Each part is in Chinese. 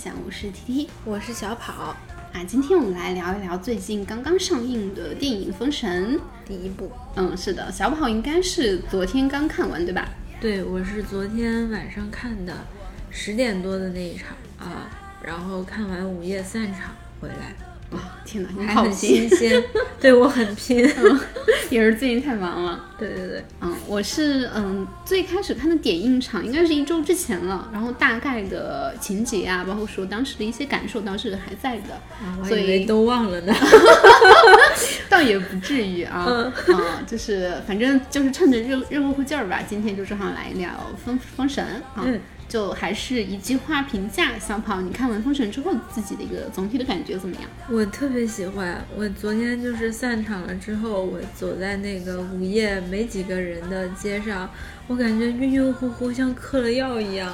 茶不思饭想，我是 T T，我是小跑。啊，今天我们来聊一聊最近刚刚上映的电影《封神》第一部。嗯，是的，小跑应该是昨天刚看完，对吧？对，我是昨天晚上看的，十点多的那一场啊，然后看完午夜散场回来。哇，天哪，你还很好拼新鲜，对我很拼。也是最近太忙了。对对对，嗯，我是嗯最开始看的点映场应该是一周之前了，然后大概的情节啊，包括说当时的一些感受，当时还在的，啊，我所以以为都忘了呢。倒也不至于啊，嗯啊，就是反正就是趁着热热乎乎劲儿吧，今天就正好来聊封封神啊，嗯就还是一句话评价，小跑，你看完封神之后自己的一个总体的感觉怎么样？我特别喜欢，我昨天就是散场了之后，我走在那个午夜没几个人的街上，我感觉晕晕乎乎，像嗑了药一样，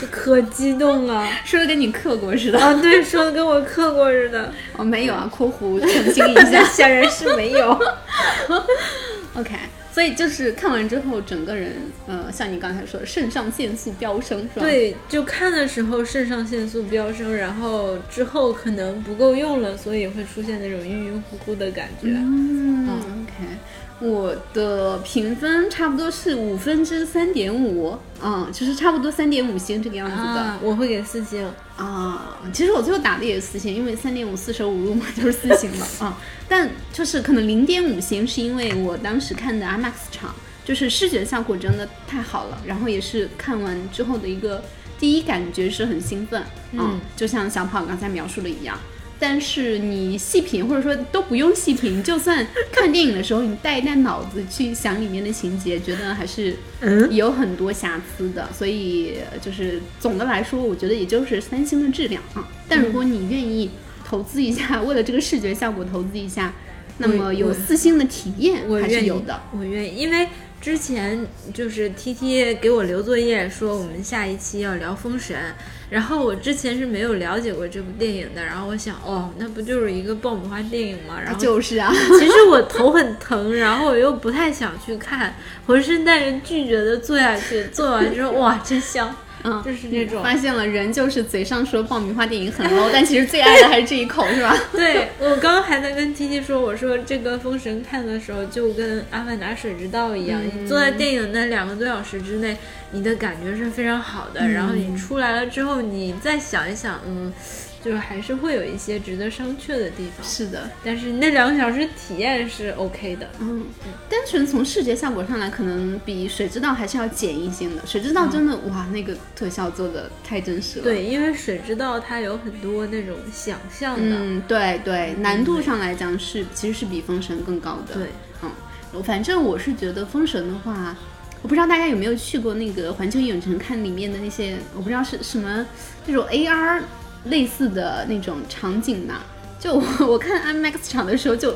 就可激动了。说的跟你嗑过似的，啊，对，说的跟我嗑过似的，我、没有啊，括弧 澄清一下 显然是没有。，OK。所以就是看完之后，整个人，呃，像你刚才说的，肾上腺素飙升，是吧？，对，就看的时候肾上腺素飙升，然后之后可能不够用了，所以会出现那种晕晕乎乎的感觉。嗯，OK。我的评分差不多是五分之三点五，嗯，就是差不多三点五星这个样子的。啊，我会给四星。啊，其实我最后打的也是四星，因为三点五四舍五入嘛，就是四星了 啊。但就是可能零点五星，是因为我当时看的 IMAX 场，就是视觉效果真的太好了，然后也是看完之后的一个第一感觉是很兴奋，嗯就像小跑刚才描述的一样。但是你细品，或者说都不用细品，就算看电影的时候，你带一带脑子去想里面的情节，觉得还是嗯有很多瑕疵的。所以就是总的来说，我觉得也就是三星的质量啊。但如果你愿意投资一下，为了这个视觉效果投资一下，那么有四星的体验还是有的。，我愿意，因为之前就是 T T 给我留作业说我们下一期要聊《封神》，然后我之前是没有了解过这部电影的，然后我想，哦，那不就是一个爆米花电影吗？然后就是啊，其实我头很疼，然后我又不太想去看，浑身带着拒绝的坐下去，坐完之后，哇，真香，嗯，就是那种。发现了人就是嘴上说爆米花电影很 low，但其实最爱的还是这一口，是吧？对我刚刚还在跟 T T 说，我说这个《封神》看的时候就跟《阿凡达》水之道一样，嗯你坐在电影那两个多小时之内，你的感觉是非常好的，然后你出来了之后，你再想一想，嗯，就是还是会有一些值得商榷的地方，是的，但是那两个小时体验是 OK 的。嗯，单纯从视觉效果上来，可能比水之道还是要简一些的。水之道真的、哇，那个特效做的太真实了。，对，因为水之道它有很多那种想象的，嗯，对对，难度上来讲是其实是比封神更高的。对，嗯，反正我是觉得封神的话，我不知道大家有没有去过那个环球影城看里面的那些，我不知道是什么那种 AR 类似的那种场景呢、就我 我看 IMAX 场的时候就。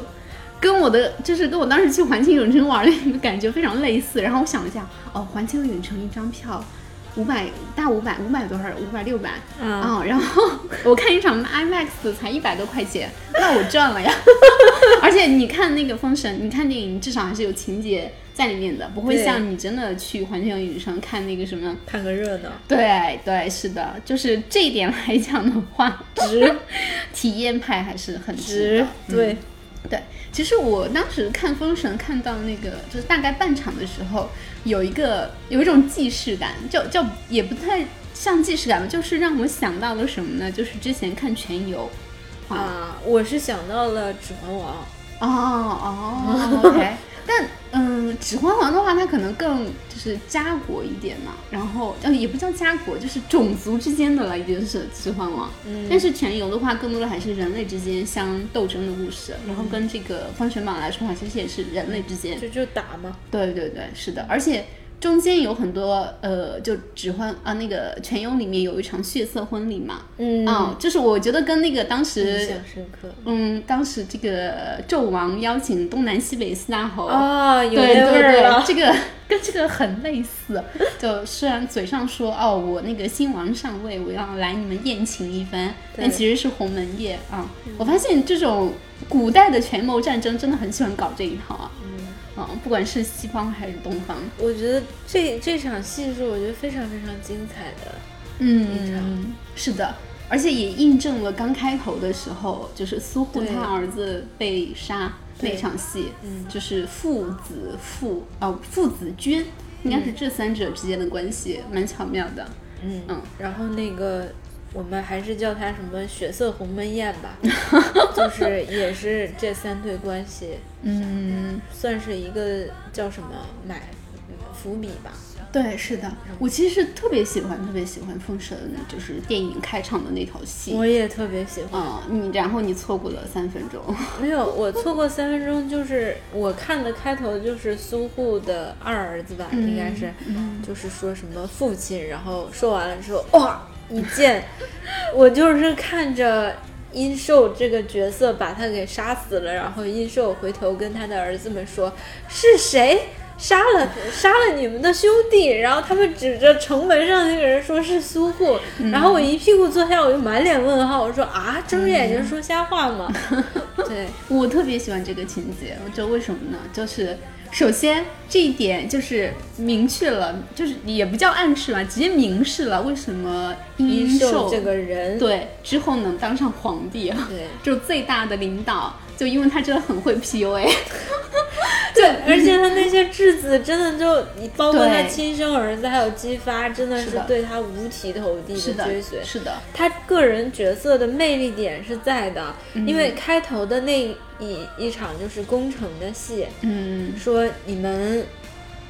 跟我的就是跟我当时去环球影城玩的那个感觉非常类似，然后我想了一下，哦，环球影城一张票五百大五百五百多少五百六百嗯啊，然后 我看一场 IMAX 才一百多块钱，那我赚了呀！而且你看那个封神，你看电影至少还是有情节在里面的，不会像你真的去环球影城看那个什么。看个热闹。对对，是的，就是这一点来讲的话，值 体验派还是很值的。对，对，其实我当时看《封神》看到那个就是大概半场的时候，有一个有一种既视感，就就也不太像既视感吧，就是让我想到了什么呢？就是之前看《全游》啊，我是想到了《指环王》。哦哦，OK，但嗯，《指环王》的话，它可能更就是家国一点嘛，然后呃也不叫家国，就是种族之间的了，已经是《指环王》。嗯。但是《全游》的话，更多的还是人类之间相斗争的故事，然后跟这个《封神榜》来说的话，其实也是人类之间。就就打嘛，对对对，是的，而且中间有很多呃，就指婚啊，那个《全游》里面有一场血色婚礼嘛，嗯嗯，就是我觉得跟那个当印时。嗯，当时这个纣王邀请东南西北四大侯，哦，有对对对。这个跟这个很类似。就虽然嘴上说哦，我那个新王上位，我要来你们宴请一番，但其实是鸿门宴啊。我发现这种古代的权谋战争真的很喜欢搞这一套啊。嗯，不管是西方还是东方。我觉得这这场戏是我觉得非常非常精彩的，嗯，是的，而且也印证了刚开头的时候，就是苏护他儿子被杀那场戏，嗯就是父子父哦父子君，应该是这三者之间的关系，蛮巧妙的。嗯嗯然后那个我们还是叫它什么血色鸿门宴吧，就是也是这三对关系，嗯，算是一个叫什么买伏笔吧。对，是的，我其实是特别喜欢特别喜欢《封神》，就是电影开场的那条戏。我也特别喜欢。嗯，你然后你错过了三分钟。没有，我错过三分钟，就是我看的开头就是苏护的二儿子吧，应该是，就是说什么父亲，然后说完了之后，哇，一剑，我就是看着殷寿这个角色把他给杀死了，然后殷寿回头跟他的儿子们说，是谁？杀了杀了你们的兄弟，然后他们指着城门上那个人说是苏护，然后我一屁股坐下，我就满脸问号，我说啊，睁着眼睛说瞎话吗？对，我特别喜欢这个情节，我知道为什么呢？就是首先这一点就是明确了，就是也不叫暗示吧，直接明示了为什么殷殷寿寿这个人，对之后能当上皇帝啊，对。就最大的领导，就因为他真的很会 PUA。对，而且他那些质子真的就，你包括他亲生儿子还有姬发，真的是对他五体投地的追随。是的，他个人角色的魅力点是在的，嗯因为开头的那一一场就是攻城的戏，嗯，说你们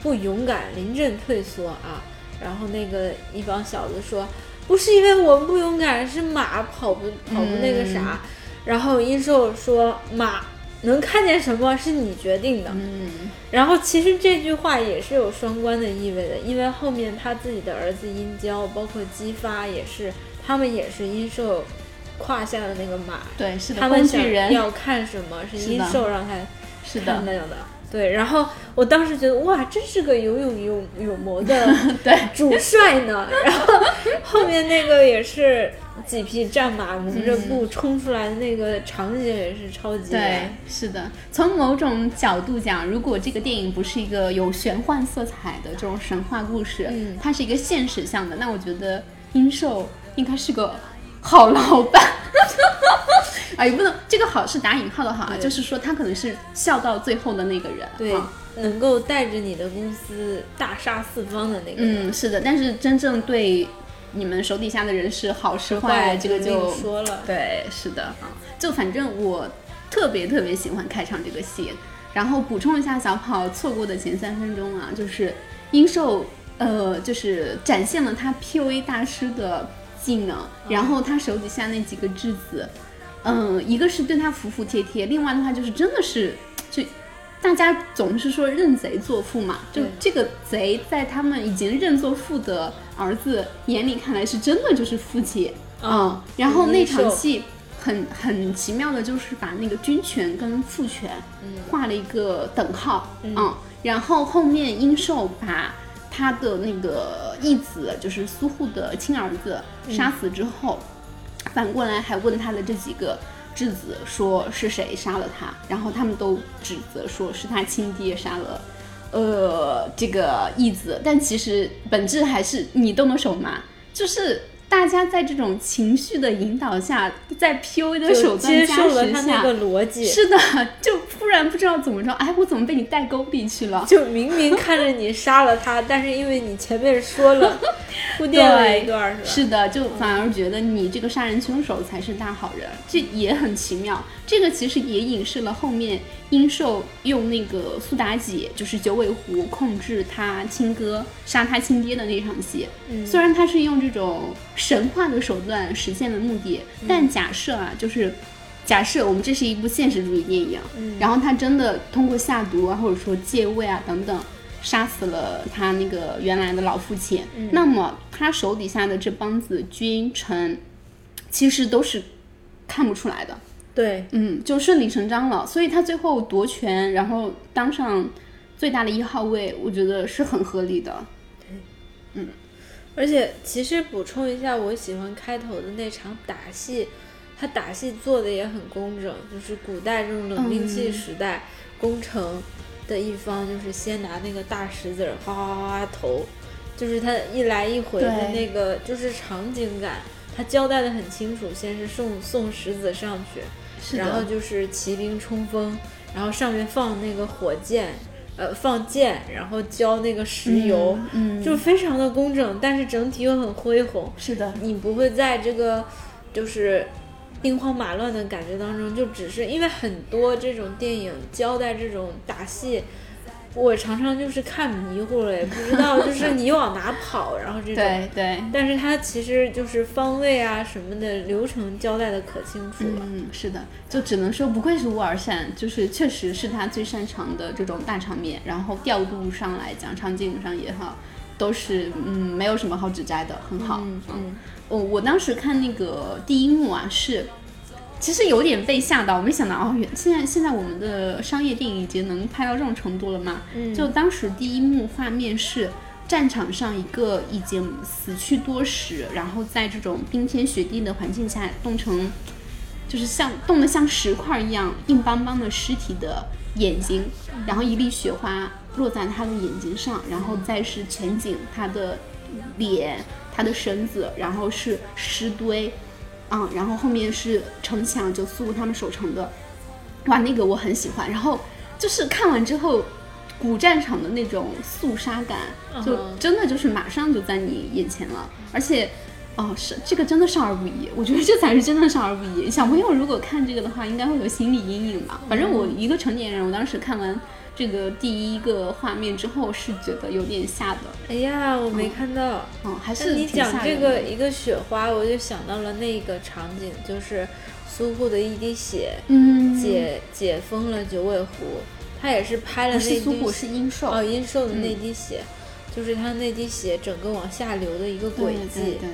不勇敢，临阵退缩啊。然后那个一帮小子说，不是因为我们不勇敢，是马跑不跑不那个啥。然后殷寿说，马能看见什么是你决定的。嗯，然后其实这句话也是有双关的意味的，因为后面他自己的儿子殷郊，包括姬发也是，他们也是殷寿胯下的那个马，对，是的，他们想要看什么是殷寿让他是的，那样的。对，然后我当时觉得哇，真是个有勇有有谋的 对主帅呢。然后后面那个也是几匹战马蒙着布冲出来的那个场景也是超级对，是的。从某种角度讲，如果这个电影不是一个有玄幻色彩的这种神话故事，嗯它是一个现实向的，那我觉得殷寿应该是个好老板。啊，也不能这个好是打引号的好啊，就是说他可能是笑到最后的那个人。对啊，能够带着你的公司大杀四方的那个人。嗯，是的，但是真正对你们手底下的人是好是坏，这个就说了。对，是的啊，就反正我特别特别喜欢开场这个戏。然后补充一下小跑错过的前三分钟啊，就是殷寿呃，就是展现了他 PUA 大师的技能，然后他手底下那几个质子，嗯、一个是对他服服帖帖，另外的话就是真的是就。大家总是说认贼作父嘛，就这个贼在他们已经认作父的儿子眼里看来是真的就是父亲，嗯，然后那场戏很很奇妙的，就是把那个军权跟父权画了一个等号，嗯，然后后面殷寿把他的那个义子，就是苏护的亲儿子杀死之后，反过来还问他的这几个。质子说是谁杀了他，然后他们都指责说是他亲爹杀了，呃，这个义子，但其实本质还是你动的手嘛，就是大家在这种情绪的引导下，在 PUA 的手就接段加受了他那持下，个逻辑，是的，就突然不知道怎么着，哎，我怎么被你带沟里去了？就明明看着你杀了他，但是因为你前面说了 铺垫了一段，是吧？是的，就反而觉得你这个杀人凶手才是大好人，这也很奇妙。这个其实也影射了后面殷寿用那个苏妲己，就是九尾狐控制他亲哥、杀他亲爹的那场戏。嗯。虽然他是用这种神话的手段实现了目的，但假设啊，就是。假设我们这是一部现实主义电影，然后他真的通过下毒啊，或者说借位啊等等，杀死了他那个原来的老父亲，那么他手底下的这帮子君臣，其实都是看不出来的，对，嗯，就顺理成章了。所以他最后夺权，然后当上最大的一号位，我觉得是很合理的。嗯而且其实补充一下，我喜欢开头的那场打戏，他打戏做的也很工整，就是古代这种冷兵器嗯时代，攻城的一方就是先拿那个大石子儿哗哗哗哗投，就是他一来一回的那个就是场景感，他交代的很清楚。先是送送石子上去，然后就是骑兵冲锋，然后上面放那个火箭，呃，放箭，然后浇那个石油，嗯，嗯。就非常的工整，但是整体又很恢宏。是的，你不会在这个就是兵荒马乱的感觉当中，就只是因为很多这种电影交代这种打戏，我常常就是看迷糊了，也不知道就 是你往哪跑，然后这种。对对，但是它其实就是方位啊什么的流程交代的可清楚了。嗯，是的，就只能说不愧是乌尔善，就是确实是他最擅长的这种大场面，然后调度上来讲，场景上也好，都是嗯没有什么好指摘的，很好。嗯嗯，我我当时看那个第一幕啊，是其实有点被吓到，我没想到哦，原现在现在我们的商业电影已经能拍到这种程度了吗？嗯就当时第一幕画面是战场上一个已经死去多时，然后在这种冰天雪地的环境下冻成，就是像冻得像石块一样硬邦邦的尸体的眼睛，然后一粒雪花落在他的眼睛上，然后再是全景他的脸、他的身子，然后是尸堆，啊、然后后面是城墙，就苏他们守城的，哇，那个我很喜欢。然后就是看完之后，古战场的那种肃杀感，就嗯真的就是马上就在你眼前了，而且。哦，是这个真的少儿不宜，我觉得这才是真的少儿不宜。小朋友如果看这个的话，应该会有心理阴影吧。反正我一个成年人，我当时看完这个第一个画面之后，是觉得有点吓的。哎呀，我没看到。嗯，还那是你讲这个一个雪花，我就想到了那个场景，就是苏护的一滴血嗯，解解封了九尾狐，他也是拍了那滴是苏虎，是阴兽。哦阴兽的那嗯滴血，就是他那滴血整个往下流的一个对轨对迹。对，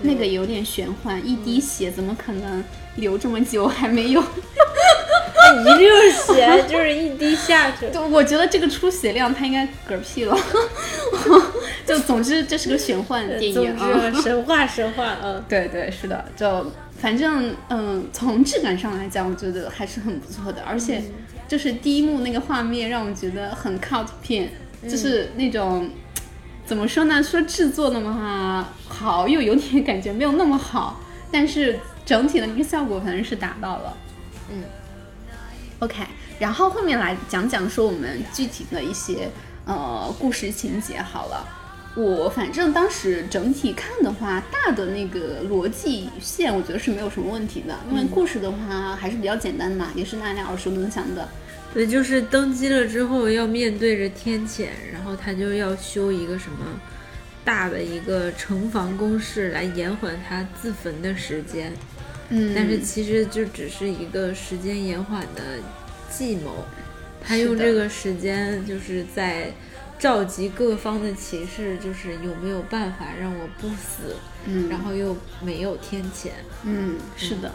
那个有点玄幻，一滴血怎么可能流这么久还没有？一溜血就是一滴下去。就我觉得这个出血量他应该嗝屁了。就总之这是个玄幻电影啊。之，神话神话，嗯，对对是的，就反正嗯，从质感上来讲，我觉得还是很不错的，而且就是第一幕那个画面让我觉得很 cult 片，就是那种。怎么说呢？说制作的话好，又有点 感觉没有那么好，但是整体的那个效果反正是达到了。嗯，OK，然后后面来讲讲说我们具体的一些呃故事情节好了。我反正当时整体看的话，大的那个逻辑线，我觉得是没有什么问题的，因为故事的话还是比较简单的嘛，也是大家耳熟能详的。对，就是登基了之后要面对着天谴，然后他就要修一个什么大的一个城防工事来延缓他自焚的时间，嗯。但是其实就只是一个时间延缓的计谋，他用这个时间就是在召集各方的骑士，就是有没有办法让我不死，嗯，然后又没有天谴，嗯，是的，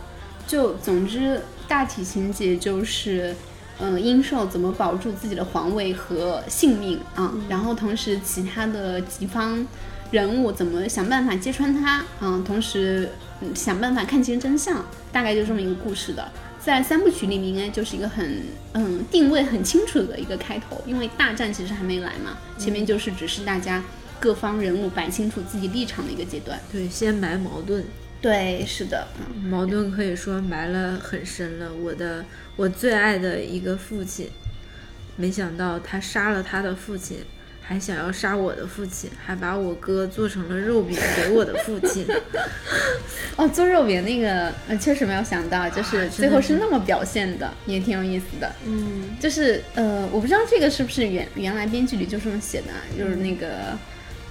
就总之大体情节就是，嗯、殷寿怎么保住自己的皇位和性命啊，然后同时其他的几方人物怎么想办法揭穿他，啊、同时、嗯、想办法看清真相，大概就这么一个故事的。在三部曲里面，应该就是一个很嗯定位很清楚的一个开头，因为大战其实还没来嘛，前面就是只是大家各方人物摆清楚自己立场的一个阶段。对，先埋矛盾。对，是的，嗯矛盾可以说埋了很深了。我的我最爱的一个父亲，没想到他杀了他的父亲，还想要杀我的父亲，还把我哥做成了肉饼给我的父亲。哦，做肉饼那个，呃，确实没有想到，就是啊最后是那么表现的，也挺有意思的。嗯，就是呃，我不知道这个是不是原原来编剧里就这么写的啊，就是那个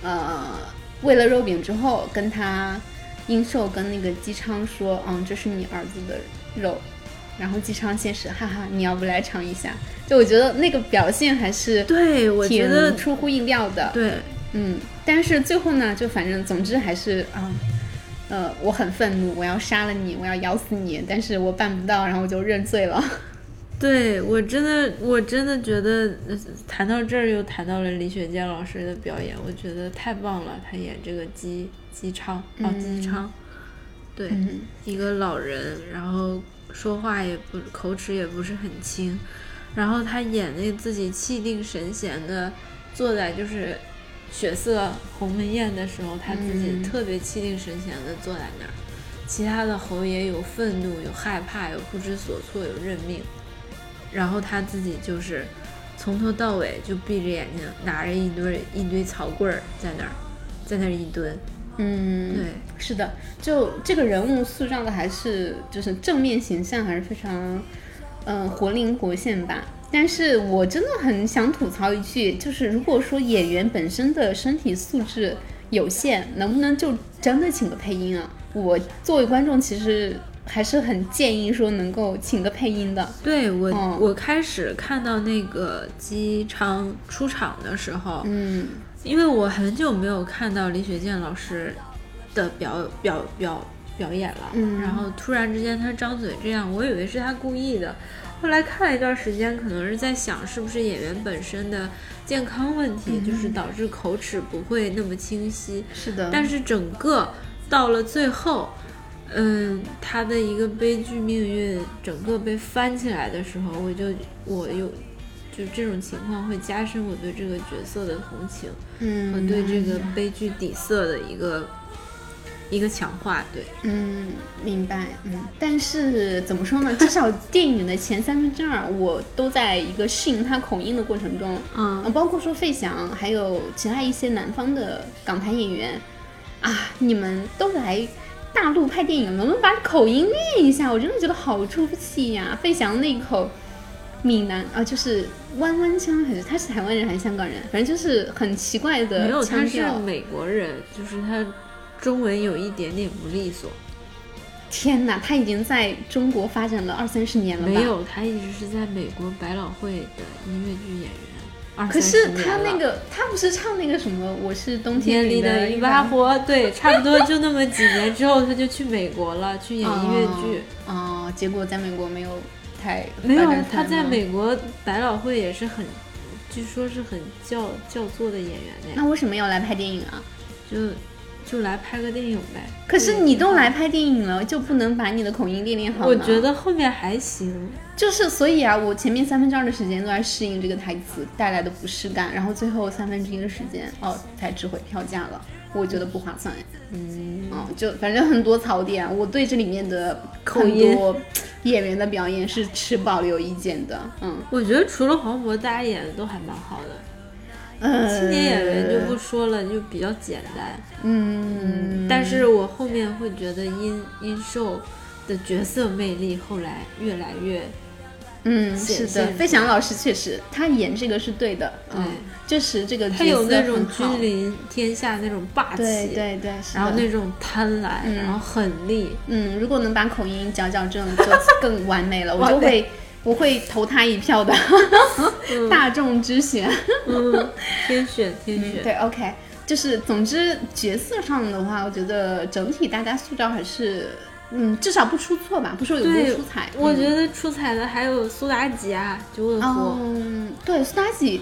呃，为了肉饼之后，跟他殷寿跟那个姬昌说，嗯，这是你儿子的肉，然后姬昌先是哈哈，你要不来尝一下？就我觉得那个表现还是对，我觉得出乎意料的。对，嗯，但是最后呢，就反正总之还是啊，呃，我很愤怒，我要杀了你，我要咬死你，但是我办不到，然后我就认罪了。对我真的，我真的觉得，呃谈到这儿又谈到了李雪健老师的表演，我觉得太棒了。他演这个姬姬昌，哦，姬昌，对，嗯一个老人，然后说话也不口齿也不是很清，然后他演那自己气定神闲的坐在就是血色鸿门宴的时候，他自己特别气定神闲的坐在那儿，其他的侯爷有愤怒，有害怕，有不知所措，有认命，然后他自己就是从头到尾就闭着眼睛，拿着一堆一堆草棍儿在那儿，在那儿一蹲。嗯，对，是的，就这个人物塑造的还是就是正面形象还是非常，嗯、活灵活现吧。但是我真的很想吐槽一句，就是如果说演员本身的身体素质有限，能不能就真的请个配音啊？我作为观众，其实还是很建议说能够请个配音的。对我，嗯我开始看到那个姬昌出场的时候，嗯因为我很久没有看到李雪健老师的表表表表演了，嗯然后突然之间他张嘴这样，我以为是他故意的。后来看了一段时间，可能是在想是不是演员本身的健康问题，就是导致口齿不会那么清晰。是的，但是整个到了最后，嗯，他的一个悲剧命运整个被翻起来的时候，我就我有就这种情况会加深我对这个角色的同情嗯和对这个悲剧底色的一个一个强化。对，嗯，明白，嗯，但是怎么说呢？至少电影的前三分之二，我都在一个适应他口音的过程中，嗯啊，包括说费翔，还有其他一些南方的港台演员，啊，你们都来大陆拍电影，能不能把口音练一下？我真的觉得好出戏呀、费翔那口闽南啊，就是弯弯腔，还是他是台湾人还是香港人？反正就是很奇怪的没有，他是。美国人，就是他中文有一点点不利索。天哪，他已经在中国发展了二三十年了吧？没有，他一直是在美国百老汇的音乐剧演员。二可是30年他那个，他不是唱那个什么？我是冬天里的一把火，对，差不多就那么几年之后，他就去美国了，去演音乐剧。哦。哦，结果在美国没有太没有，他在美国百老汇也是很，据说是很叫叫座的演员呢，那为什么要来拍电影啊？就就来拍个电影呗。可是你都来拍电影了，就不能把你的口音练练好吗？我觉得后面还行，就是，所以啊，我前面三分之二的时间都在适应这个台词带来的不适感，然后最后三分之一的时间，哦，才值回票价了。我觉得不划算。嗯，嗯，就反正很多槽点，我对这里面的口音很多演员的表演是持保留意见的。嗯，我觉得除了黄渤，大家演的都还蛮好的。呃，青年演员就不说了，就比较简单。嗯，但是我后面会觉得殷殷寿的角色魅力后来越来越，嗯，是的，费翔老师确实他演这个是对的，嗯，确实这个他有那种很君临天下那种霸气，对对对，然后那种贪婪，嗯。然后狠厉，嗯，如果能把口音矫矫正，就更完美了，我就会我会投他一票的，大众之选。嗯，天选天选，对，OK，就是总之角色上的话，我觉得整体大家塑造还是，嗯，至少不出错吧，不说有多对出彩。我嗯觉得出彩的还有苏妲己啊，九尾狐，嗯，对，苏妲己，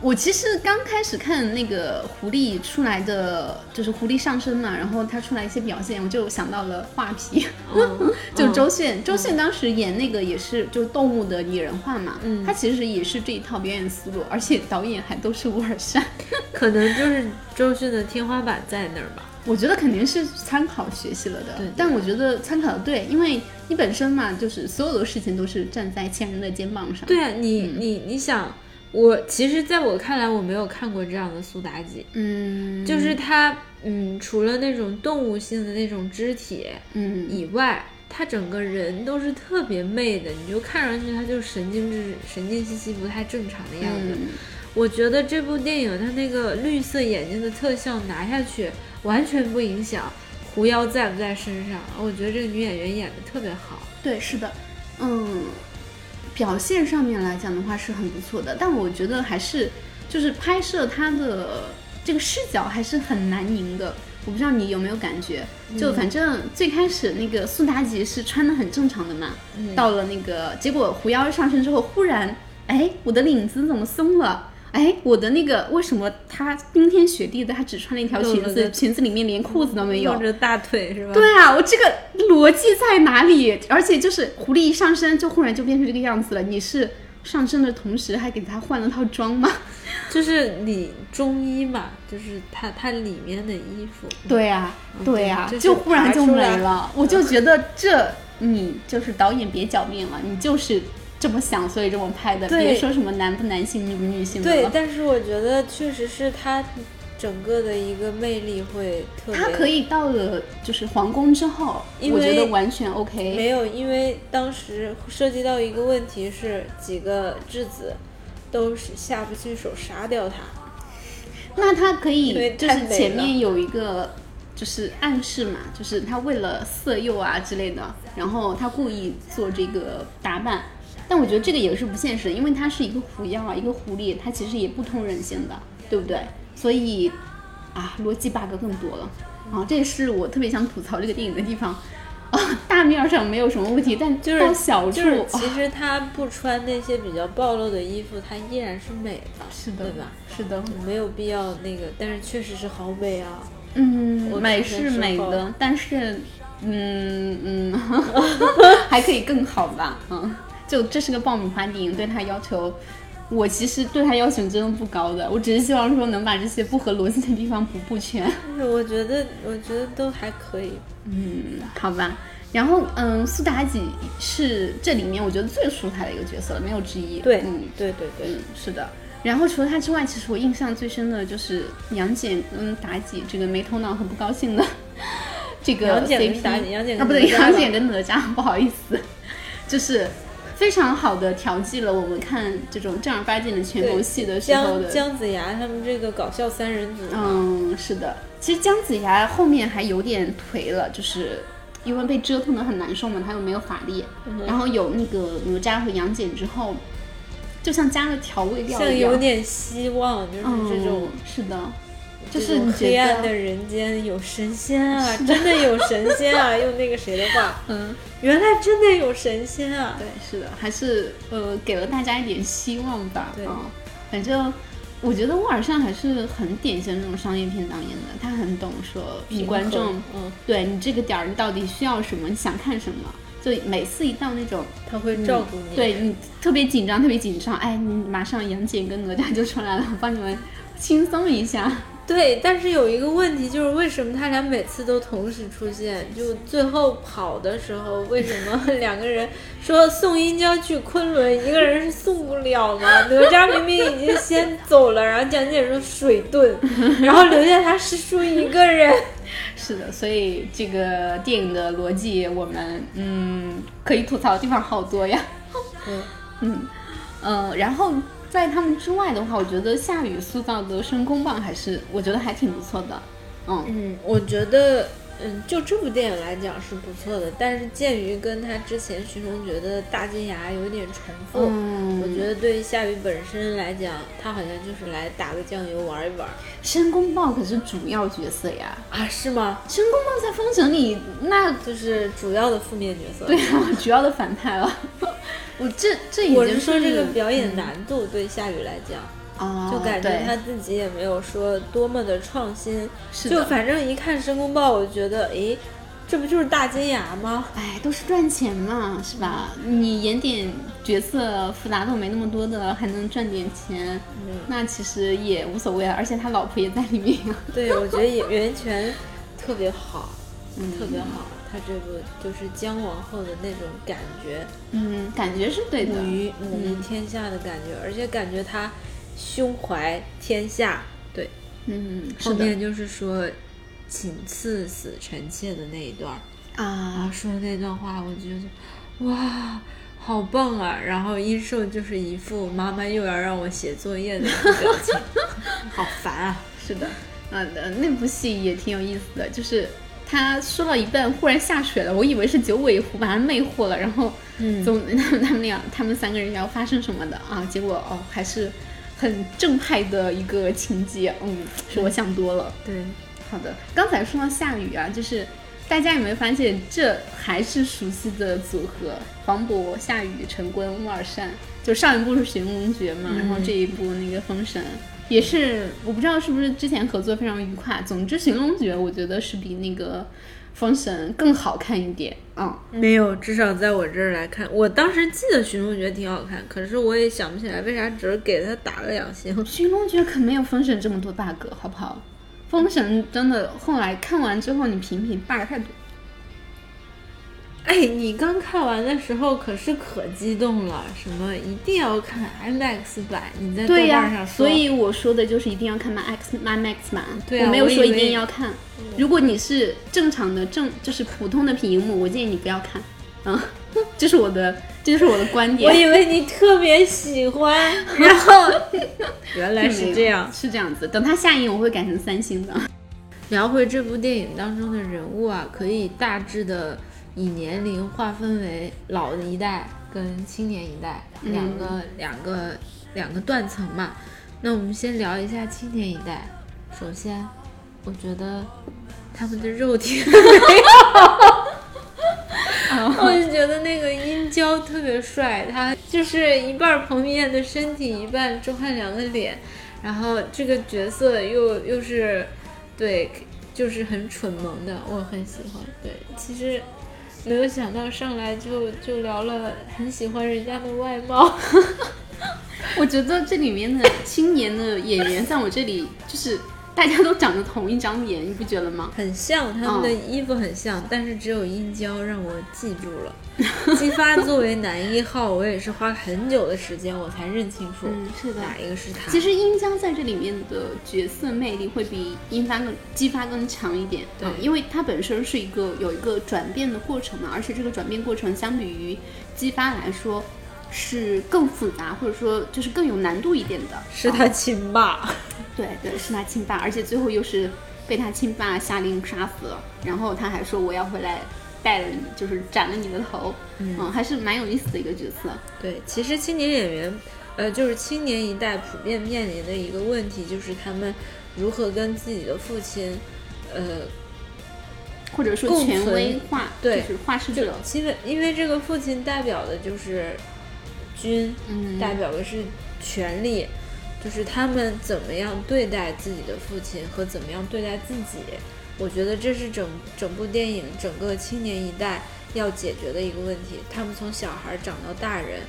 我其实刚开始看那个狐狸出来的，就是狐狸上身嘛，然后他出来一些表现，我就想到了画皮，嗯。就嗯。周迅，周迅当时演那个也是就是动物的拟人化嘛，嗯。他其实也是这一套表演思路，而且导演还都是乌尔善，可能就是周迅的天花板在那儿吧。我觉得肯定是参考学习了的，对但我觉得参考的对，因为你本身嘛，就是所有的事情都是站在前人的肩膀上，对啊，你你你想，我其实在我看来，我没有看过这样的苏妲己，嗯，就是她，嗯，除了那种动物性的那种肢体嗯以外，她整个人都是特别媚的，你就看上去她就是神经质、神经兮兮、不太正常的样子。嗯我觉得这部电影它那个绿色眼睛的特效拿下去，完全不影响狐妖在不在身上。我觉得这个女演员演的特别好。对，是的，嗯，表现上面来讲的话是很不错的，但我觉得还是就是拍摄它的这个视角还是很难赢的。我不知道你有没有感觉，就反正最开始那个苏妲己是穿的很正常的嘛，嗯到了那个结果狐妖上身之后，忽然，哎，我的领子怎么松了？哎，我的那个为什么他冰天雪地的，他只穿了一条裙子，裙子里面连裤子都没有露，着大腿是吧？对啊，我这个逻辑在哪里？而且就是狐狸一上身就忽然就变成这个样子了，你是上身的同时还给他换了套装吗？就是你中医嘛，就是它它里面的衣服，对呀、对呀、就忽然就没了。我就觉得这你就是导演别狡辩了，你就是这么想，所以这么拍的，对别说什么男不男性、女不女性的对，但是我觉得确实是他整个的一个魅力会特别。他可以到了就是皇宫之后，我觉得完全 OK。没有，因为当时涉及到一个问题是几个质子都是下不去手杀掉他。那他可以就是前面有一个就是暗示嘛，就是他为了色诱啊之类的，然后他故意做这个打扮。但我觉得这个也是不现实的，因为它是一个狐妖啊，一个狐狸，它其实也不通人性的，对不对？所以啊，逻辑 bug 更多了啊，这也是我特别想吐槽这个电影的地方。啊，大面上没有什么问题，但就是小处，就是啊其实他不穿那些比较暴露的衣服，他依然是美的，是的对吧？是的，没有必要那个，但是确实是好美啊。嗯，我美是美的，但是，嗯嗯，还可以更好吧，嗯，就这是个爆米花电影，对他要求，我其实对他要求真的不高的，我只是希望说能把这些不合逻辑的地方补补全，但 是我觉得，我觉得都还可以。嗯，好吧。然后，嗯，苏妲己是这里面我觉得最出彩的一个角色了，没有之一。对，嗯，对对对，嗯，是的。然后除了她之外，其实我印象最深的就是杨戬跟妲己这个没头脑和不高兴的这个杨戬跟 CP 妲己杨戬跟啊不对，杨戬跟哪吒，不好意思，就是非常好的调剂了我们看这种正儿八经的权谋戏的时候姜的。姜子牙他们这个搞笑三人组，嗯，是的。其实姜子牙后面还有点颓了，就是因为被折腾的很难受嘛，他又没有法力。嗯然后有那个哪吒和杨戬之后，就像加了调味料一样，像有点希望，就是这种嗯、是的，就是黑暗的人间有神仙啊，真的有神仙啊！用那个谁的话，嗯，原来真的有神仙啊！对，是的，还是呃给了大家一点希望吧。对啊，反正我觉得沃尔善还是很典型那种商业片导演的，他很懂说你观众，嗯，对你这个点儿你到底需要什么，你想看什么。就每次一到那种他会照顾你。对你特别紧张，特别紧张，哎，你马上杨戬跟哪吒就出来了，我帮你们轻松一下。对，但是有一个问题就是，为什么他俩每次都同时出现？就最后跑的时候，为什么 两个人说送殷娇去昆仑，一个人是送不了吗？哪吒明明已经先走了，然后蒋姐说水遁，然后留下他师叔一个人。是的，所以这个电影的逻辑，我们嗯可以吐槽的地方好多呀。嗯嗯呃，然后在他们之外的话，我觉得夏雨塑造的申公豹还是我觉得还挺不错的。嗯，嗯，我觉得，嗯，就这部电影来讲是不错的，但是鉴于跟他之前《寻龙诀》的大金牙有点重复，嗯我觉得对夏雨本身来讲，他好像就是来打个酱油玩一玩申公豹可是主要角色呀，啊，是吗？申公豹在封神里那就是主要的负面角色。对，啊，主要的反派了。我这这已经我是说这个表演难度对夏雨来讲，啊，就感觉对他自己也没有说多么的创新，是就反正一看申公豹，我就觉得，诶，这不就是大金牙吗？哎，都是赚钱嘛，是吧？你演点角色复杂度没那么多的，还能赚点钱，嗯那其实也无所谓啊。而且他老婆也在里面。对，我觉得演袁泉 特别好，嗯特别好。他这部就是姜王后的那种感觉，嗯，感觉是对的。母于母于嗯天下的感觉，而且感觉他胸怀天下。对，嗯，后面就是说请赐死臣妾的那一段啊后，说的那段话，我觉得哇，好棒啊！然后殷寿就是一副妈妈又要让我写作业的表情，好烦啊！是的，啊，呃那部戏也挺有意思的，就是他说到一半忽然下水了，我以为是九尾狐把他魅惑了，然后嗯总 他们他们俩他们三个人要发生什么的啊？结果哦还是很正派的一个情节，嗯，是我想多了。对，好的，刚才说到下雨啊，就是大家有没有发现，这还是熟悉的组合：黄渤、夏雨、陈坤、乌尔善。就上一部是《寻龙诀》嘛，然后这一部那个《封神》，也是我不知道是不是之前合作非常愉快。总之，《寻龙诀》我觉得是比那个《封神》更好看一点。嗯，没有，至少在我这儿来看，我当时记得《寻龙诀》挺好看，可是我也想不起来为啥只是给他打了两星。《寻龙诀》可没有《封神》这么多 bug，好不好？《封神》真的后来看完之后，你品品 bug 太多。哎，你刚看完的时候可是可激动了，什么一定要看 IMAX 版？你在豆瓣上说，所以我说的就是一定要看 IMAX IMAX 版。对我没有说一定要看。如果你是正常的正，就是普通的屏幕，我建议你不要看。嗯，这是我的，这就是我的观点。我以为你特别喜欢，然后原来是这样，是这样子。等它下映，我会改成三星的。聊回这部电影当中的人物啊，可以大致的。以年龄划分为老的一代跟青年一代两个两个两个断层嘛。那我们先聊一下青年一代。首先，我觉得他们的肉体美好，我就觉得那个殷郊特别帅，他就是一半彭于晏的身体，一半钟汉良的脸，然后这个角色又又是对，就是很蠢萌的，我很喜欢。对，其实。没有想到上来就就聊了很喜欢人家的外貌，我觉得这里面的青年的演员在我这里就是。大家都长着同一张脸，你不觉得吗？很像，他们的衣服很像，但是只有殷郊让我记住了。姬发作为男一号，我也是花了很久的时间我才认清楚，嗯是的，哪一个是他。其实殷郊在这里面的角色魅力会比殷发更姬发更强一点，对，因为他本身是一个有一个转变的过程嘛，而且这个转变过程相比于姬发来说是更复杂，或者说就是更有难度一点的，是他亲爸。对对，是他亲爸，而且最后又是被他亲爸下令杀死了。然后他还说我要回来带了你，就是斩了你的头。嗯，还是蛮有意思的一个角色。对，其实青年演员，呃，就是青年一代普遍面临的一个问题，就是他们如何跟自己的父亲，呃，或者说权威化，对，就是化世者。因为因为这个父亲代表的就是君，代表的是权力。就是他们怎么样对待自己的父亲和怎么样对待自己，我觉得这是整整部电影整个青年一代要解决的一个问题。他们从小孩长到大人，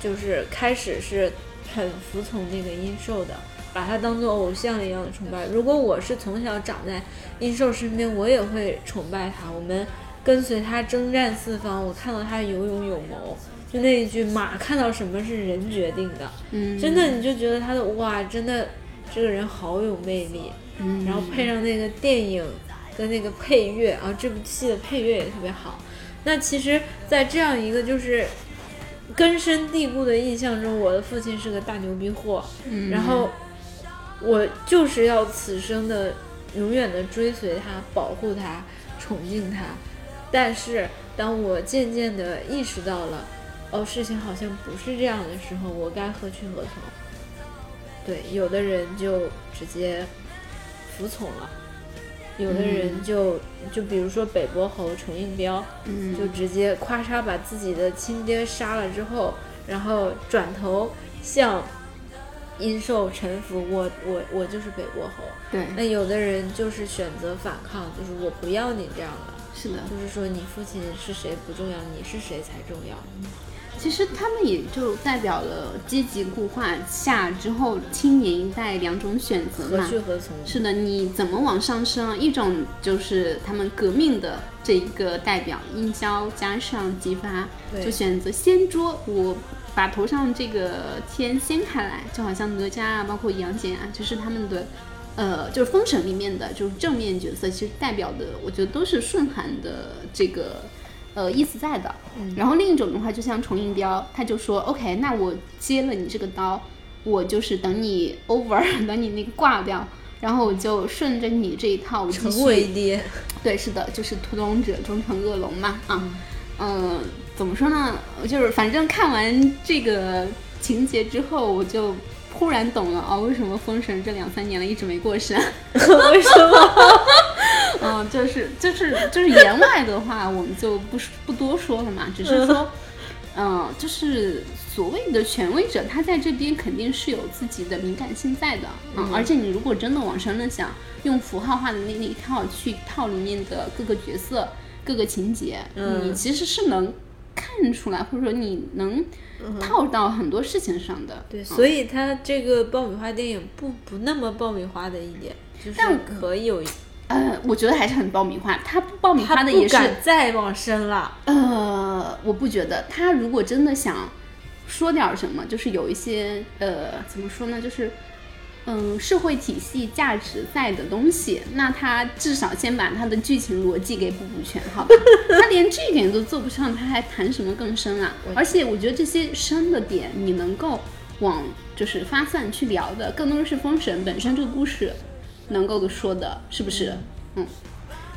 就是开始是很服从那个殷寿的，把他当做偶像一样的崇拜。如果我是从小长在殷寿身边，我也会崇拜他。我们跟随他征战四方，我看到他有勇有谋。就那一句“马看到什么是人决定的”，嗯，真的你就觉得他的哇，真的这个人好有魅力，嗯，然后配上那个电影跟那个配乐啊，这部戏的配乐也特别好。那其实，在这样一个就是根深蒂固的印象中，我的父亲是个大牛逼货，嗯，然后我就是要此生的永远的追随他，保护他，宠幸他。但是当我渐渐的意识到了。哦，事情好像不是这样的时候，我该何去何从？对，有的人就直接服从了，有的人就就比如说北伯侯程应彪，就直接咔嚓把自己的亲爹杀了之后，然后转头向殷寿臣服，我我我就是北伯侯。对，那有的人就是选择反抗，就是我不要你这样的。是的，就是说你父亲是谁不重要，你是谁才重要。其实他们也就代表了阶级固化下之后青年一代两种选择嘛。何去何从？是的，你怎么往上升？一种就是他们革命的这一个代表殷郊加上姬发，就选择掀桌，我把头上这个天掀开来，就好像哪吒啊，包括杨戬啊，就是他们的，呃，就是封神里面的就是正面角色，其实代表的我觉得都是顺韩的这个。呃，意思在的。然后另一种的话，就像重印标，他就说：“OK，那我接了你这个刀，我就是等你 over，等你那个挂掉，然后我就顺着你这一套继续。”为爹。对，是的，就是屠龙者终成恶龙嘛。啊，嗯，怎么说呢？就是反正看完这个情节之后，我就。突然懂了啊，为什么封神这两三年了一直没过审？为什么？嗯，就是就是就是言外的话，我们就不不多说了嘛，只是说，嗯，就是所谓的权威者，他在这边肯定是有自己的敏感性在的，嗯，而且你如果真的往深了想，用符号化的那那一套去套里面的各个角色、各个情节，你其实是能看出来，或者说你能套到很多事情上的。对，所以他这个爆米花电影不不那么爆米花的一点，就是可以有。呃，我觉得还是很爆米花。他不爆米花的也是再往深了。呃，我不觉得。他如果真的想说点什么，就是有一些呃，怎么说呢？就是嗯，社会体系价值在的东西，那他至少先把他的剧情逻辑给补补全，好吧？他连这一点都做不上，他还谈什么更深啊？而且我觉得这些深的点，你能够往就是发散去聊的，更多的是封神本身这个故事。能够说的是不是？嗯，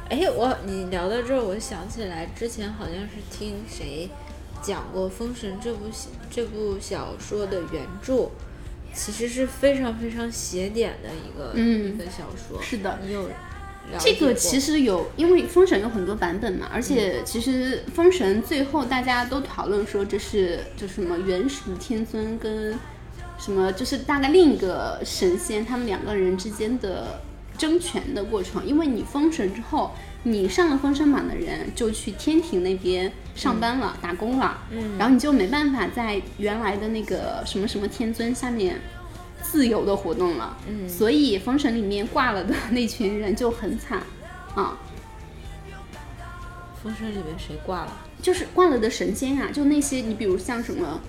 哎，我你聊到这儿，我想起来之前好像是听谁讲过《封神》这部这部小说的原著，其实是非常非常邪点的一个一个小说。是的，你有这个其实有，因为《封神》有很多版本嘛，而且其实《封神》最后大家都讨论说这是就什么元始天尊跟。什么就是大概另一个神仙，他们两个人之间的争权的过程。因为你封神之后，你上了封神榜的人就去天庭那边上班了，打工了，嗯，然后你就没办法在原来的那个什么什么天尊下面自由的活动了，嗯，所以封神里面挂了的那群人就很惨啊。封神里面谁挂了？就是挂了的神仙啊，就那些你比如像什么。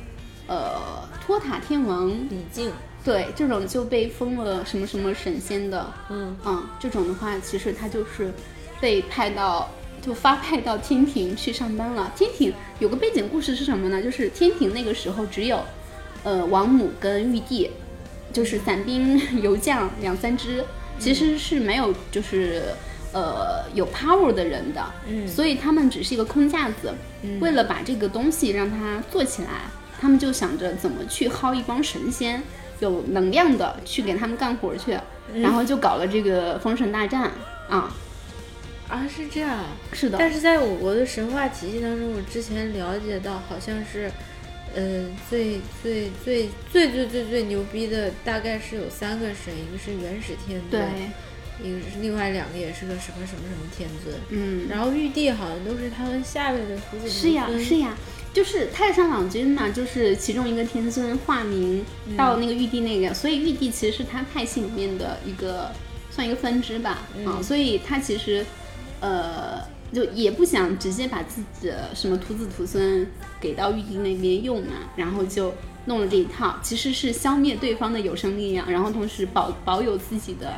呃，托塔天王。李靖，对这种就被封了什么什么神仙的，嗯。嗯，这种的话，其实他就是被派到就发派到天庭去上班了。天庭有个背景故事是什么呢？就是天庭那个时候只有呃王母跟玉帝，就是散兵游将两三支，其实是没有就是呃有 power 的人的，嗯，所以他们只是一个空架子，为了把这个东西让它做起来。他们就想着怎么去薅一帮神仙，有能量的去给他们干活去，然后就搞了这个封神大战啊。啊是这样，是的。但是在我国的神话体系当中，我之前了解到，好像是，呃，最最最最最最最牛逼的大概是有三个神，一个是元始天尊，对，一个是另外两个也是个什么什么什么天尊，嗯，然后玉帝好像都是他们下面的徒子是呀是呀。就是太上老君嘛，就是其中一个天尊化名到那个玉帝那个，所以玉帝其实是他派系里面的一个，算一个分支吧，啊，所以他其实，呃，就也不想直接把自己的什么徒子徒孙给到玉帝那边用嘛，然后就弄了这一套，其实是消灭对方的有生力量，然后同时保保有自己的，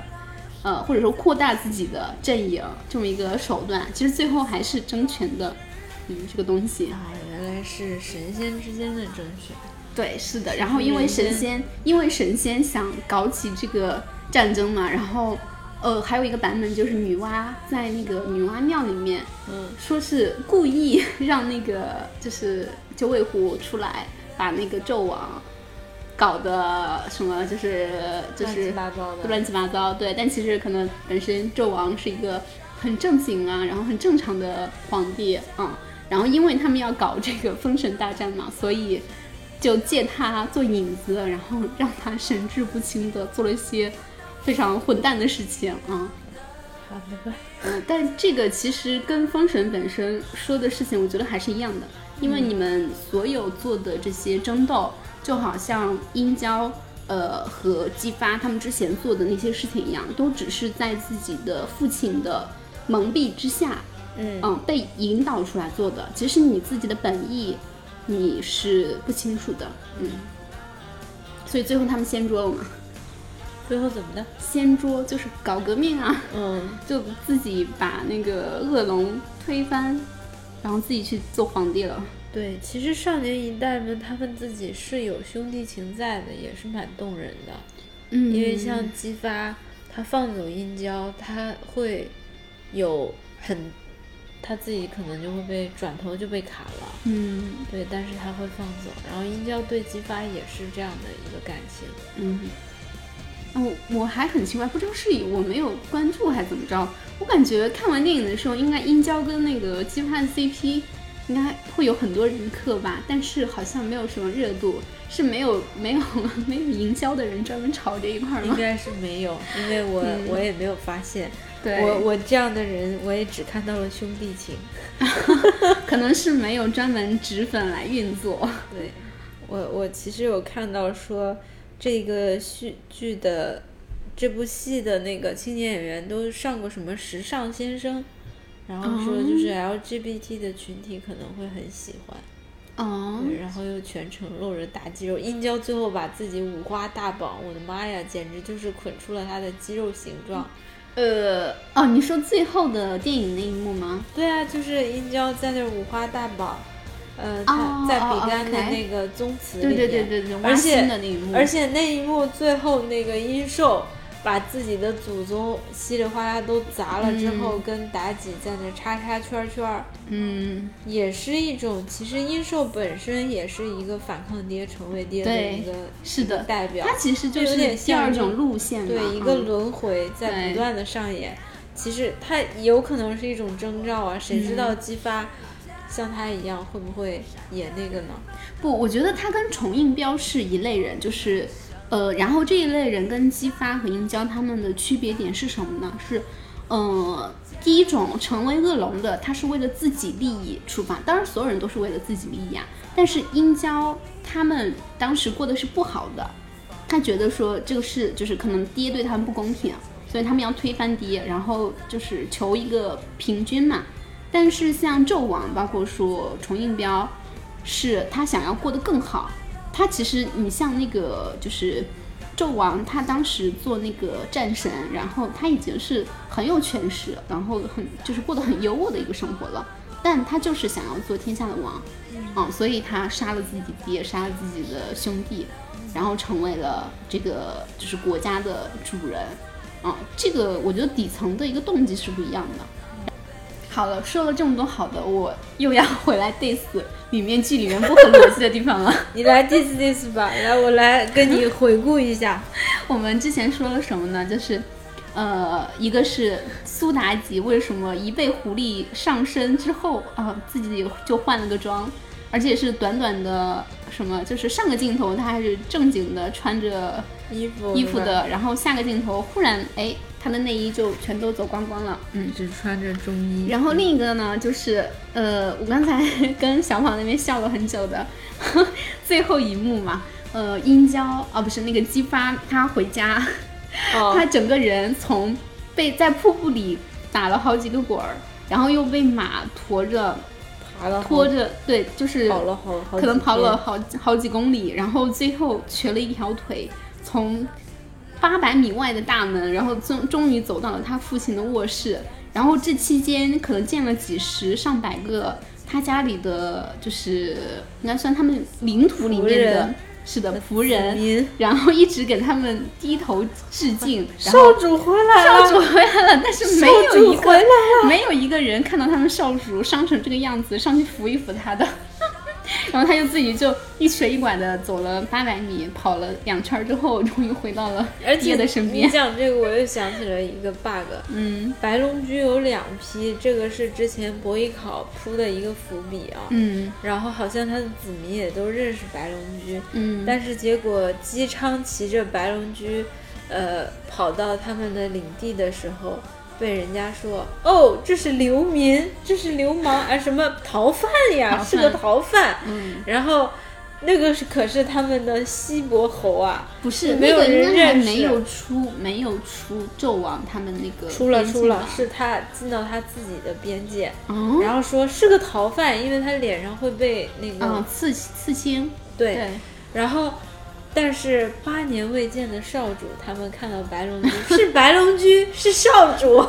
呃，或者说扩大自己的阵营这么一个手段，其实最后还是争权的。嗯，这个东西啊，原来是神仙之间的争权。对，是的。然后因为神仙，因为神仙想搞起这个战争嘛，然后呃，还有一个版本就是女娲在那个女娲庙里面，嗯，说是故意 让那个就是九尾狐出来，把那个纣王搞得什么就是就是乱七八糟的，乱七八糟。对，但其实可能本身纣王是一个很正经啊，然后很正常的皇帝，嗯。然后，因为他们要搞这个封神大战嘛，所以就借他做引子，然后让他神志不清的做了一些非常混蛋的事情啊。好的吧。嗯，但这个其实跟封神本身说的事情，我觉得还是一样的，因为你们所有做的这些争斗，就好像殷郊呃和姬发他们之前做的那些事情一样，都只是在自己的父亲的蒙蔽之下。嗯被引导出来做的，其实你自己的本意你是不清楚的，嗯，所以最后他们掀桌了嘛？最后怎么的？掀桌就是搞革命啊，嗯，就自己把那个恶龙推翻，然后自己去做皇帝了。对，其实少年一代们他们自己是有兄弟情在的，也是蛮动人的，嗯，因为像姬发他放走殷郊，他会有很。他自己可能就会被转头就被砍了，嗯，对，但是他会放走。然后殷郊对姬发也是这样的一个感情，嗯，哦，我还很奇怪，不知道是我没有关注还是怎么着，我感觉看完电影的时候，应该殷郊跟那个姬发的 CP 应该会有很多人磕吧，但是好像没有什么热度，是没有没有 没有营销的人专门炒这一块吗？应该是没有，因为我、嗯我也没有发现。对，我我这样的人，我也只看到了兄弟情。可能是没有专门纸粉来运作。对，我我其实有看到说，这个剧剧的这部戏的那个青年演员都上过什么时尚先生，然后说就是 LGBT 的群体可能会很喜欢，哦，对，然后又全程露着大肌肉，殷郊最后把自己五花大绑，我的妈呀，简直就是捆出了他的肌肉形状。呃，哦，你说最后的电影那一幕吗？对啊，就是殷郊在那五花大绑，呃，哦他在哦比干的那个宗祠里对面，对对对对，挖而且的那一幕，而且那一幕最后那个殷寿把自己的祖宗稀里哗啦都砸了之后，跟妲己在那叉叉圈圈儿，嗯，也是一种其实殷寿本身也是一个反抗爹成为爹的一个是的代表，它其实就有是点像一第二种路线，对一个嗯轮回在不断的上演。其实它有可能是一种征兆啊，谁知嗯道姬发像他一样会不会也那个呢？不，我觉得他跟重印标是一类人，就是，呃，然后这一类人跟姬发和殷郊他们的区别点是什么呢？是，呃，第一种成为恶龙的，他是为了自己利益出发，当然所有人都是为了自己利益啊。但是殷郊他们当时过得是不好的，他觉得说这个事就是可能爹对他们不公平，所以他们要推翻爹，然后就是求一个平均嘛。但是像纣王，包括说崇应标，是他想要过得更好。他其实你像那个就是纣王，他当时做那个战神，然后他已经是很有权势，然后很就是过得很优渥的一个生活了。但他就是想要做天下的王，嗯，所以他杀了自己爹，杀了自己的兄弟，然后成为了这个就是国家的主人。啊，这个我觉得底层的一个动机是不一样的。好了，说了这么多好的，我又要回来 diss 里面剧里面不合逻辑的地方了。你来 diss diss 吧，来我来跟你回顾一下。我们之前说了什么呢？就是，呃，一个是苏妲己为什么一被狐狸上身之后啊、自己就换了个妆，而且是短短的什么，就是上个镜头她还是正经的穿着衣服衣服，的，然后下个镜头忽然哎，她的内衣就全都走光光了，嗯。只穿着中衣。然后另一个呢，就是呃，我刚才跟小跑那边笑了很久的 最后一幕嘛，呃，殷郊啊，不是那个姬发，他回家，哦 他整个人从被在瀑布里打了好几个滚儿，然后又被马驮着爬了拖着，对，就是跑了好好可能跑了好好几公里，然后最后瘸了一条腿，从八百米外的大门，然后终终于走到了他父亲的卧室。然后这期间可能见了几十上百个他家里的，就是应该算他们领土里面的，是的仆人，然后一直给他们低头致敬。然少主回来了少主，回来了，但是没有一个没有一个人看到他们少主伤成这个样子上去扶一扶他的，然后他就自己就一瘸一拐的走了八百米，跑了两圈儿之后，终于回到了爹的身边你。讲这个，我又想起了一个 bug。嗯白龙驹有两批，这个是之前博弈考铺的一个伏笔啊。嗯然后好像他的子民也都认识白龙驹，嗯，但是结果姬昌骑着白龙驹，呃，跑到他们的领地的时候，被人家说：“哦，这是流民，这是流氓，啊，什么逃犯呀，逃是个逃犯。嗯然后那个是可是他们的西伯侯啊，不是没有人认没有出没有出纣王他们那个出了出了，是他进到他自己的边界，哦然后说是个逃犯，因为他脸上会被那个、啊刺刺青对对然后，但是八年未见的少主，他们看到白龙驹 是白龙驹，是少主，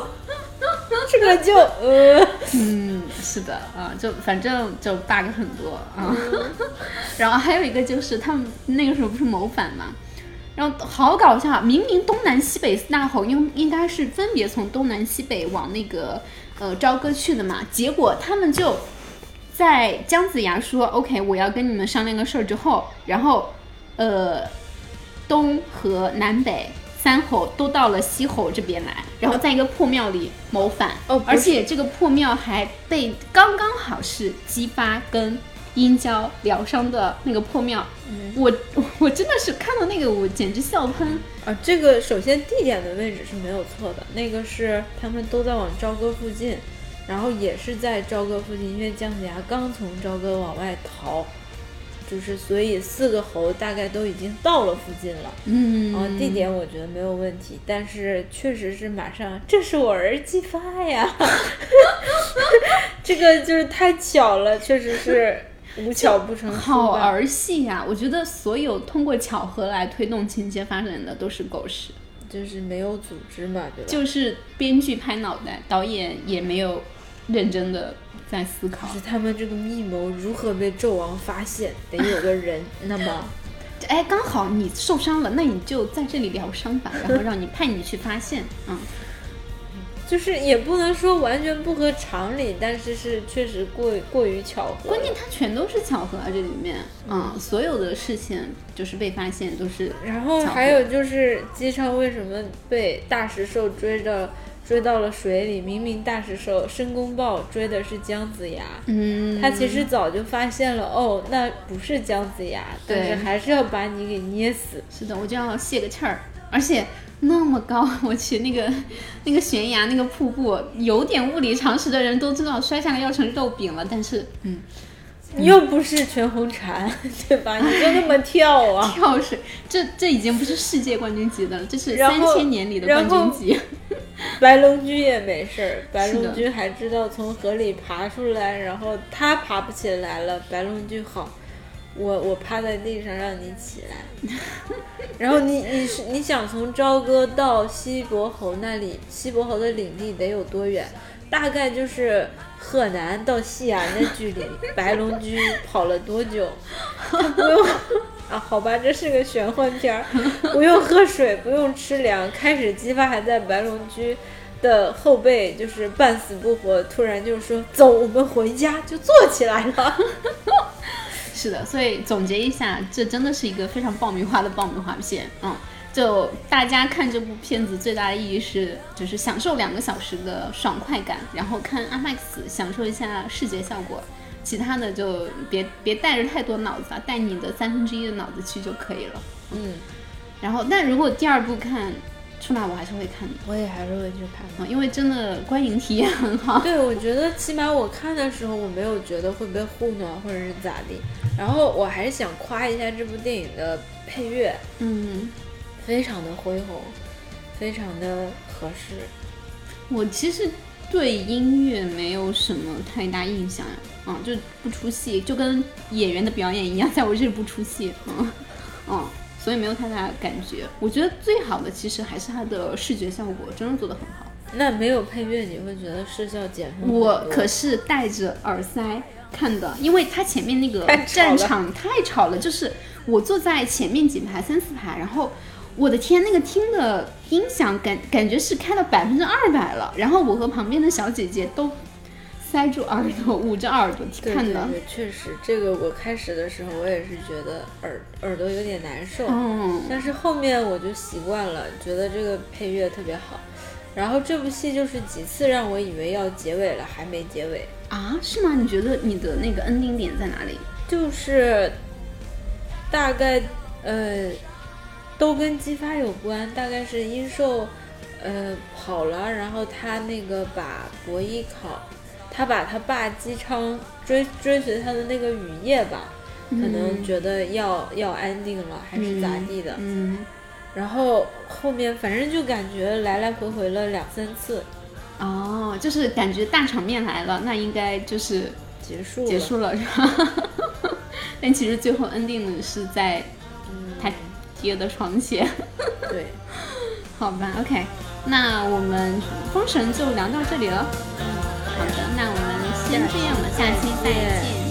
这个就呃，嗯，是的啊，就反正就 bug 很多啊。然后还有一个就是他们那个时候不是谋反嘛，然后好搞笑，啊！明明东南西北四大侯应应该是分别从东南西北往那个呃朝歌去的嘛，结果他们就在姜子牙说 OK 我要跟你们商量个事儿之后，然后呃东和南北三侯都到了西侯这边来，然后在一个破庙里谋反。哦而且这个破庙还被刚刚好是姬发跟殷郊疗伤的那个破庙。我 我真的是看到那个我简直笑喷。啊，这个首先地点的位置是没有错的，那个是他们都在往朝歌附近，然后也是在朝歌附近，因为姜子牙刚从朝歌往外逃，就是所以四个猴大概都已经到了附近了。嗯然后地点我觉得没有问题，但是确实是马上，这是我儿姬发呀，这个就是太巧了，确实是无巧不成书。好儿戏呀、我觉得所有通过巧合来推动情节发展的都是狗屎，就是没有组织嘛，对吧？就是编剧拍脑袋，导演也没有认真的在思考。是他们这个密谋如何被纣王发现，得有个人。那么，哎，刚好你受伤了，那你就在这里疗伤吧，然后让你派你去发现，嗯，就是也不能说完全不合常理，但是是确实过过于巧合。关键它全都是巧合啊，这里面，嗯，所有的事情就是被发现都是，然后还有就是姬昌为什么被大石兽追着追到了水里？明明大石兽申公豹追的是姜子牙，嗯，他其实早就发现了，哦，那不是姜子牙，但是还是要把你给捏死。是的，我就要泄个气儿，而且那么高，我去那个那个悬崖那个瀑布，有点物理常识的人都知道摔下来要成肉饼了，但是嗯，你 又不是全红婵，对吧？你就那么跳啊？跳水，这这已经不是世界冠军级的了，这是三千年里的冠军级。白龙驹也没事儿，白龙驹还知道从河里爬出来，然后他爬不起来了，白龙驹好，我我趴在地上让你起来，然后你你是你想从朝歌到西伯侯那里，西伯侯的领地得有多远？大概就是河南到西安的距离，白龙驹跑了多久？他不用啊，好吧，这是个玄幻片儿，不用喝水，不用吃粮。开始姬发还在白龙驹的后背，就是半死不活，突然就说走，我们回家，就坐起来了。是的，所以总结一下，这真的是一个非常爆米花的爆米花片。嗯，就大家看这部片子最大的意义是，就是享受两个小时的爽快感，然后看 IMAX 享受一下视觉效果，其他的就别别带着太多脑子啊，带你的三分之一的脑子去就可以了。嗯，然后，但如果第二部看出来，我还是会看的，我也还是会去看的。嗯，因为真的观影体验很好。对，我觉得起码我看的时候，我没有觉得会被糊弄或者是咋地。然后我还是想夸一下这部电影的配乐，嗯，非常的恢宏，非常的合适。我其实对音乐没有什么太大印象呀，嗯，就不出戏，就跟演员的表演一样，在我这里不出戏，嗯嗯，所以没有太大感觉。我觉得最好的其实还是它的视觉效果，真的做得很好。那没有配乐，你会觉得视效减分？我可是戴着耳塞看的，因为它前面那个战场太吵了，就是我坐在前面几排三四排，然后我的天，那个听的音响感感觉是开了百分之二百了，然后我和旁边的小姐姐都塞住耳朵，捂着耳朵对看的。对对，确实，这个我开始的时候我也是觉得耳耳朵有点难受，嗯，但是后面我就习惯了，觉得这个配乐特别好。然后这部戏就是几次让我以为要结尾了，还没结尾，啊，是吗？你觉得你的那个 ending 点在哪里？就是大概呃都跟姬发有关，大概是殷寿呃跑了，然后他那个把伯邑考，他把他爸姬昌追追随他的那个雨夜吧，可能觉得要、要安定了，还是咋地的，嗯，然后后面反正就感觉来来回回了两三次，哦，就是感觉大场面来了，那应该就是结束了。结束了，是吧？但其实最后 ending 是在他爹的床前。对，好吧，OK，那我们封神就聊到这里了。好的，那我们先这样吧，下期再见。